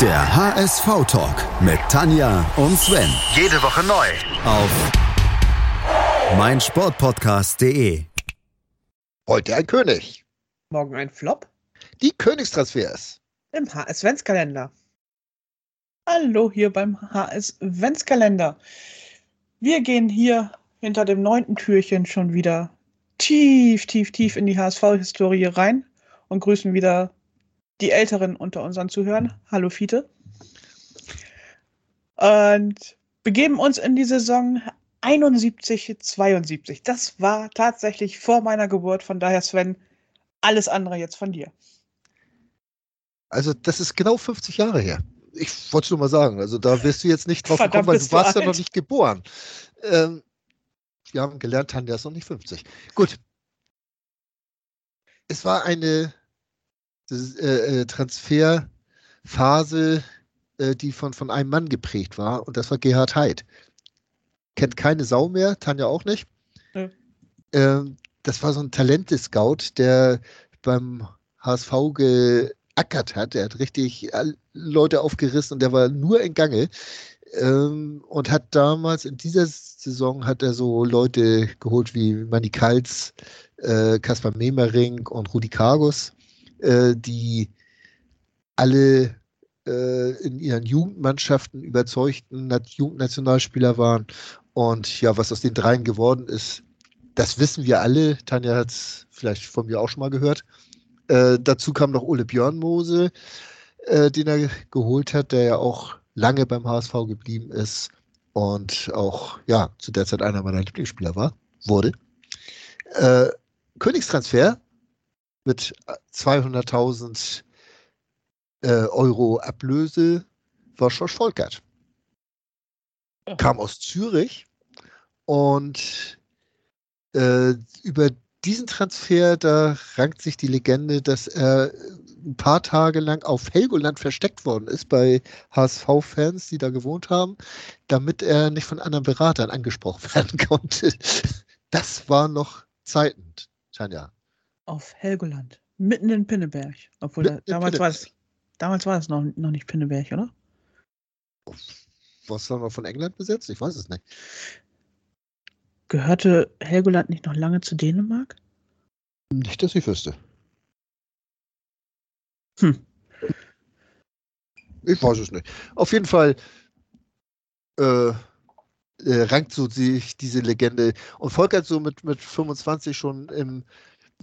Der HSV-Talk mit Tanja und Sven. Jede Woche neu. Auf meinsportpodcast.de. Heute ein König. Morgen ein Flop Die Königstransfers. im HS-Ventskalender. Hallo hier beim HS-Ventskalender. Wir gehen hier hinter dem neunten Türchen schon wieder tief, tief, tief in die HSV-Historie rein und grüßen wieder die Älteren unter unseren Zuhörern. Hallo Fiete. Und begeben uns in die Saison 71, 72. Das war tatsächlich vor meiner Geburt. Von daher, Sven, alles andere jetzt von dir. Also, das ist genau 50 Jahre her. Ich wollte nur mal sagen. Also, da wirst du jetzt nicht drauf Verdammt, gekommen, weil du du warst ja alt. noch nicht geboren. Ähm, wir haben gelernt, Tanja ist noch nicht 50. Gut. Es war eine das, äh, äh, Transferphase, äh, die von, von einem Mann geprägt war, und das war Gerhard Heid. Kennt keine Sau mehr, Tanja auch nicht. Nö. Ähm, das war so ein Talente-Scout, der beim HSV geackert hat. Er hat richtig Leute aufgerissen und der war nur in Gange. Ähm, und hat damals in dieser Saison hat er so Leute geholt wie Manny Kals, äh, Kaspar Memering und Rudi Kargus, äh, die alle äh, in ihren Jugendmannschaften überzeugten Nat Jugendnationalspieler waren. Und ja, was aus den dreien geworden ist, das wissen wir alle. Tanja hat es vielleicht von mir auch schon mal gehört. Äh, dazu kam noch Ole Björnmose, äh, den er geholt hat, der ja auch lange beim HSV geblieben ist und auch ja zu der Zeit einer meiner Lieblingsspieler war, wurde. Äh, Königstransfer mit 200.000 äh, Euro Ablöse war Schorsch Volkert. Ja. Kam aus Zürich und äh, über diesen Transfer, da rankt sich die Legende, dass er ein paar Tage lang auf Helgoland versteckt worden ist bei HSV-Fans, die da gewohnt haben, damit er nicht von anderen Beratern angesprochen werden konnte. Das war noch Zeiten, Tanja. Auf Helgoland. Mitten in Pinneberg. Obwohl, da, damals, war Pinneberg. es, damals war es noch, noch nicht Pinneberg, oder? Was haben wir von England besetzt? Ich weiß es nicht. Gehörte Helgoland nicht noch lange zu Dänemark? Nicht, dass ich wüsste. Hm. Ich weiß es nicht. Auf jeden Fall äh, äh, rankt so sich diese Legende. Und Volkert so mit, mit 25 schon im,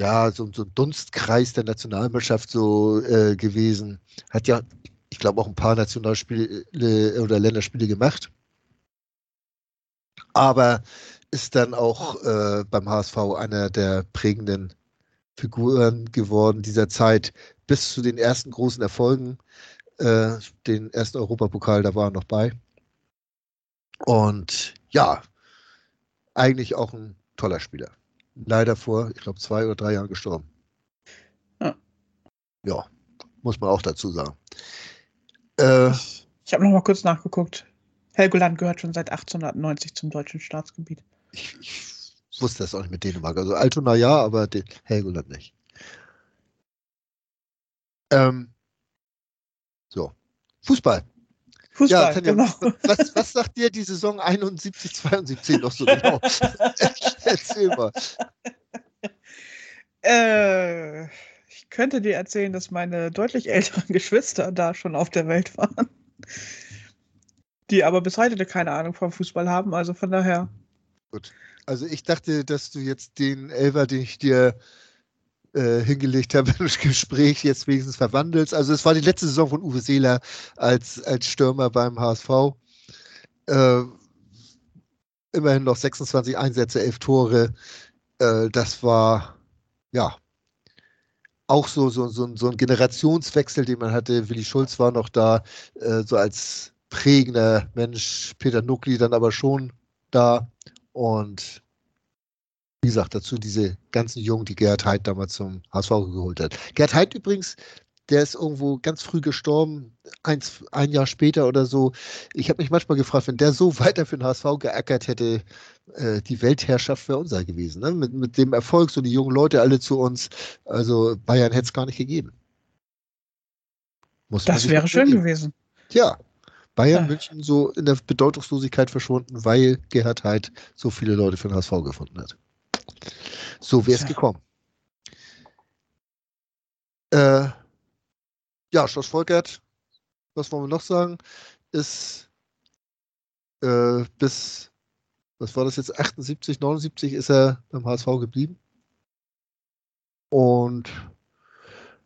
ja, so, so ein Dunstkreis der Nationalmannschaft so äh, gewesen. Hat ja, ich glaube, auch ein paar Nationalspiele äh, oder Länderspiele gemacht. Aber ist dann auch äh, beim HSV einer der prägenden Figuren geworden dieser Zeit bis zu den ersten großen Erfolgen. Äh, den ersten Europapokal, da war er noch bei. Und ja, eigentlich auch ein toller Spieler. Leider vor, ich glaube, zwei oder drei Jahren gestorben. Ja. Ja, muss man auch dazu sagen. Äh, Ich habe noch mal kurz nachgeguckt. Helgoland gehört schon seit 1890 zum deutschen Staatsgebiet. ich, ich wusste das auch nicht mit Dänemark. Also Altona ja, aber Helgoland nicht. Ähm, so. Fußball. Fußball, Tanja, genau. was, was sagt dir die Saison 71, 72 noch so genau? Erzähl mal. Äh, ich könnte dir erzählen, dass meine deutlich älteren Geschwister da schon auf der Welt waren. Die aber bis heute keine Ahnung vom Fußball haben, also von daher. Gut. Also ich dachte, dass du jetzt den Elfer, den ich dir äh, hingelegt habe im Gespräch, jetzt wenigstens verwandelst. Also es war die letzte Saison von Uwe Seeler als, als Stürmer beim HSV. Äh, immerhin noch 26 Einsätze, 11 Tore. Äh, das war ja auch so, so, so, so ein Generationswechsel, den man hatte. Willi Schulz war noch da, äh, so als prägender Mensch. Peter Nuckli dann aber schon da. Und wie gesagt, dazu diese ganzen Jungen, die Gerhard Heid damals zum HSV geholt hat. Gerhard Heid übrigens, der ist irgendwo ganz früh gestorben, eins, ein Jahr später oder so. Ich habe mich manchmal gefragt, wenn der so weiter für den HSV geackert hätte, äh, die Weltherrschaft wäre unser gewesen. Ne? Mit, mit dem Erfolg, so die jungen Leute alle zu uns. Also Bayern hätte es gar nicht gegeben. Muss Das wäre schön gewesen. Tja, Bayern Ah. München so in der Bedeutungslosigkeit verschwunden, weil Gerhard Heid so viele Leute für den HSV gefunden hat. So wäre es gekommen. Äh, ja, Schloss Volkert, was wollen wir noch sagen, ist äh, bis, was war das jetzt, 78, 79 ist er beim HSV geblieben. Und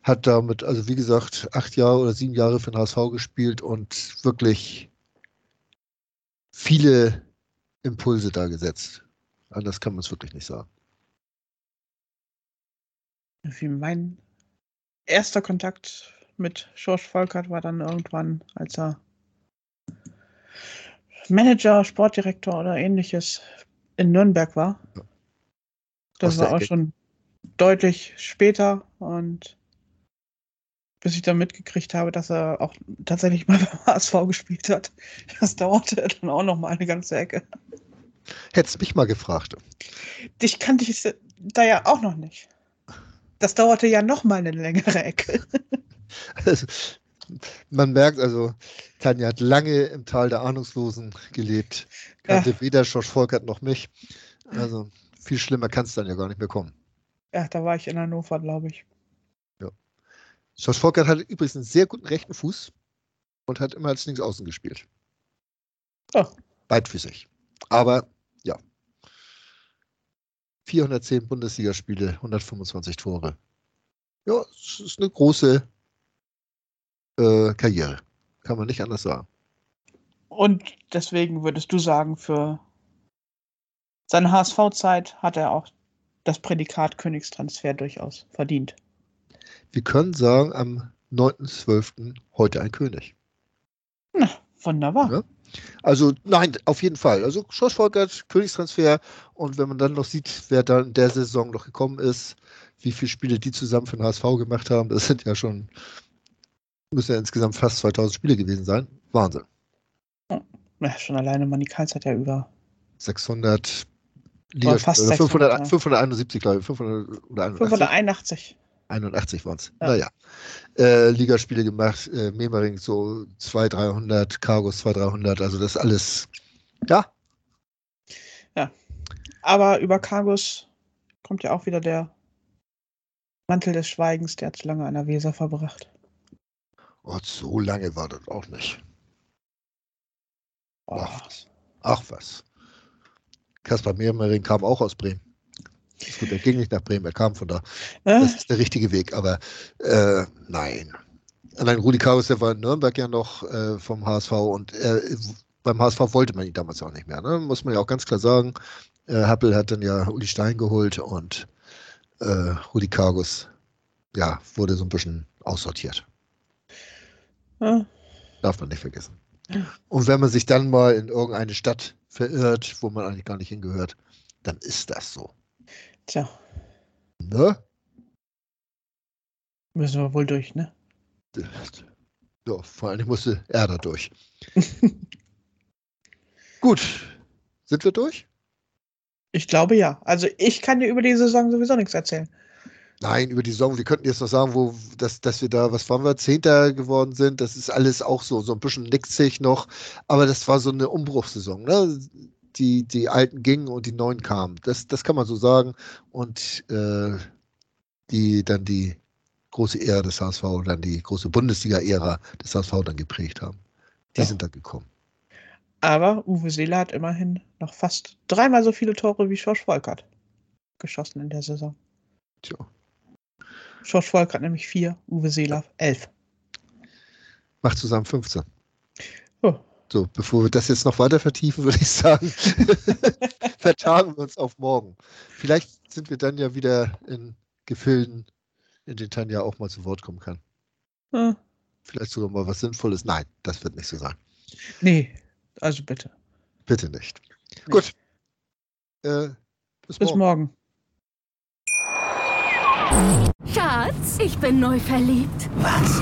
hat damit, also wie gesagt, acht Jahre oder sieben Jahre für den HSV gespielt und wirklich viele Impulse da gesetzt. Anders kann man es wirklich nicht sagen. Wie mein erster Kontakt mit George Volkert war dann irgendwann, als er Manager, Sportdirektor oder ähnliches in Nürnberg war. Das Aus der war auch Ecke. schon deutlich später und bis ich dann mitgekriegt habe, dass er auch tatsächlich mal beim HSV gespielt hat. Das dauerte dann auch noch mal eine ganze Ecke. Hättest mich mal gefragt. Dich kannte ich da ja auch noch nicht. Das dauerte ja noch mal eine längere Ecke. Also, man merkt also, Tanja hat lange im Tal der Ahnungslosen gelebt, kannte weder Schorsch Volkert noch mich. Also viel schlimmer kann es dann ja gar nicht mehr kommen. Ja, da war ich in Hannover, glaube ich. Schorsch Volkert hatte übrigens einen sehr guten rechten Fuß und hat immer als Linksaußen gespielt. Oh. Beidfüßig. Aber ja. 410 Bundesligaspiele, 125 Tore. Ja, es ist eine große äh, Karriere. Kann man nicht anders sagen. Und deswegen würdest du sagen, für seine HSV-Zeit hat er auch das Prädikat Königstransfer durchaus verdient. Wir können sagen, am 9.12. heute ein König. Na, wunderbar. Ja. Also nein, auf jeden Fall. Also Schorsch Volkert, Königstransfer und wenn man dann noch sieht, wer da in der Saison noch gekommen ist, wie viele Spiele die zusammen für den HSV gemacht haben, das sind ja schon, müssen ja insgesamt fast 2000 Spiele gewesen sein. Wahnsinn. Ja, schon alleine Manni Kals hat ja über 600 War fast Ligaspiele, 500, 600, ja. 571, glaube ich, 500 oder 81. 581. 81 waren es. Ja. Naja. Äh, Ligaspiele gemacht, äh, Memering so 200, 300, Cargos 200, 300, also das alles, ja, Aber über Cargus kommt ja auch wieder der Mantel des Schweigens, der hat zu lange an der Weser verbracht. oh, so lange war das auch nicht. Oh, Ach was. Ach was. Kaspar Memering kam auch aus Bremen. Ist gut, er ging nicht nach Bremen, er kam von da. äh, Das ist der richtige Weg, aber äh, nein. Allein Rudi Carus, der war in Nürnberg ja noch äh, vom HSV und äh, beim HSV wollte man ihn damals auch nicht mehr. Ne? Muss man ja auch ganz klar sagen. Äh, Happel hat dann ja Uli Stein geholt und äh, Rudi Cargus ja, wurde so ein bisschen aussortiert. äh, Darf man nicht vergessen. Und wenn man sich dann mal in irgendeine Stadt verirrt, wo man eigentlich gar nicht hingehört, dann ist das so. Tja, Ne? müssen wir wohl durch, ne? Ja, vor allem musste er da durch. Gut. Sind wir durch? Ich glaube ja. Also ich kann dir über die Saison sowieso nichts erzählen. Nein, über die Saison. Wir könnten jetzt noch sagen, wo, dass, dass wir da, was waren wir, Zehnter geworden sind. Das ist alles auch so, so ein bisschen nicksig noch. Aber das war so eine Umbruchssaison. Ne? Die, die Alten gingen und die Neuen kamen. Das, das kann man so sagen. Und äh, die dann die große Ära des HSV, dann die große Bundesliga-Ära des HSV dann geprägt haben. Die Ja. sind dann gekommen. Aber Uwe Seeler hat immerhin noch fast dreimal so viele Tore wie Schorsch Volkert geschossen in der Saison. Tja. Schorsch Volkert nämlich vier, Uwe Seeler elf. Macht zusammen 15. So, bevor wir das jetzt noch weiter vertiefen, würde ich sagen, vertagen wir uns auf morgen. Vielleicht sind wir dann ja wieder in Gefilden, in denen Tanja auch mal zu Wort kommen kann. Äh, Vielleicht sogar mal was Sinnvolles. Nein, das wird nicht so sein. nee, also bitte. Bitte nicht. Nee. Gut. Äh, bis, Bis morgen. morgen. Schatz, ich bin neu verliebt. Was?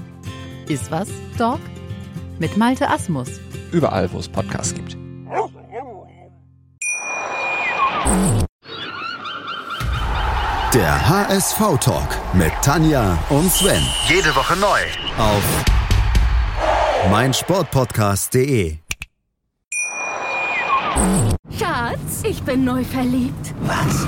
Iswas Dog? Mit Malte Asmus. Überall, wo es Podcasts gibt. Der HSV-Talk mit Tanja und Sven. Jede Woche neu. Auf meinsportpodcast.de. Schatz, ich bin neu verliebt. Was?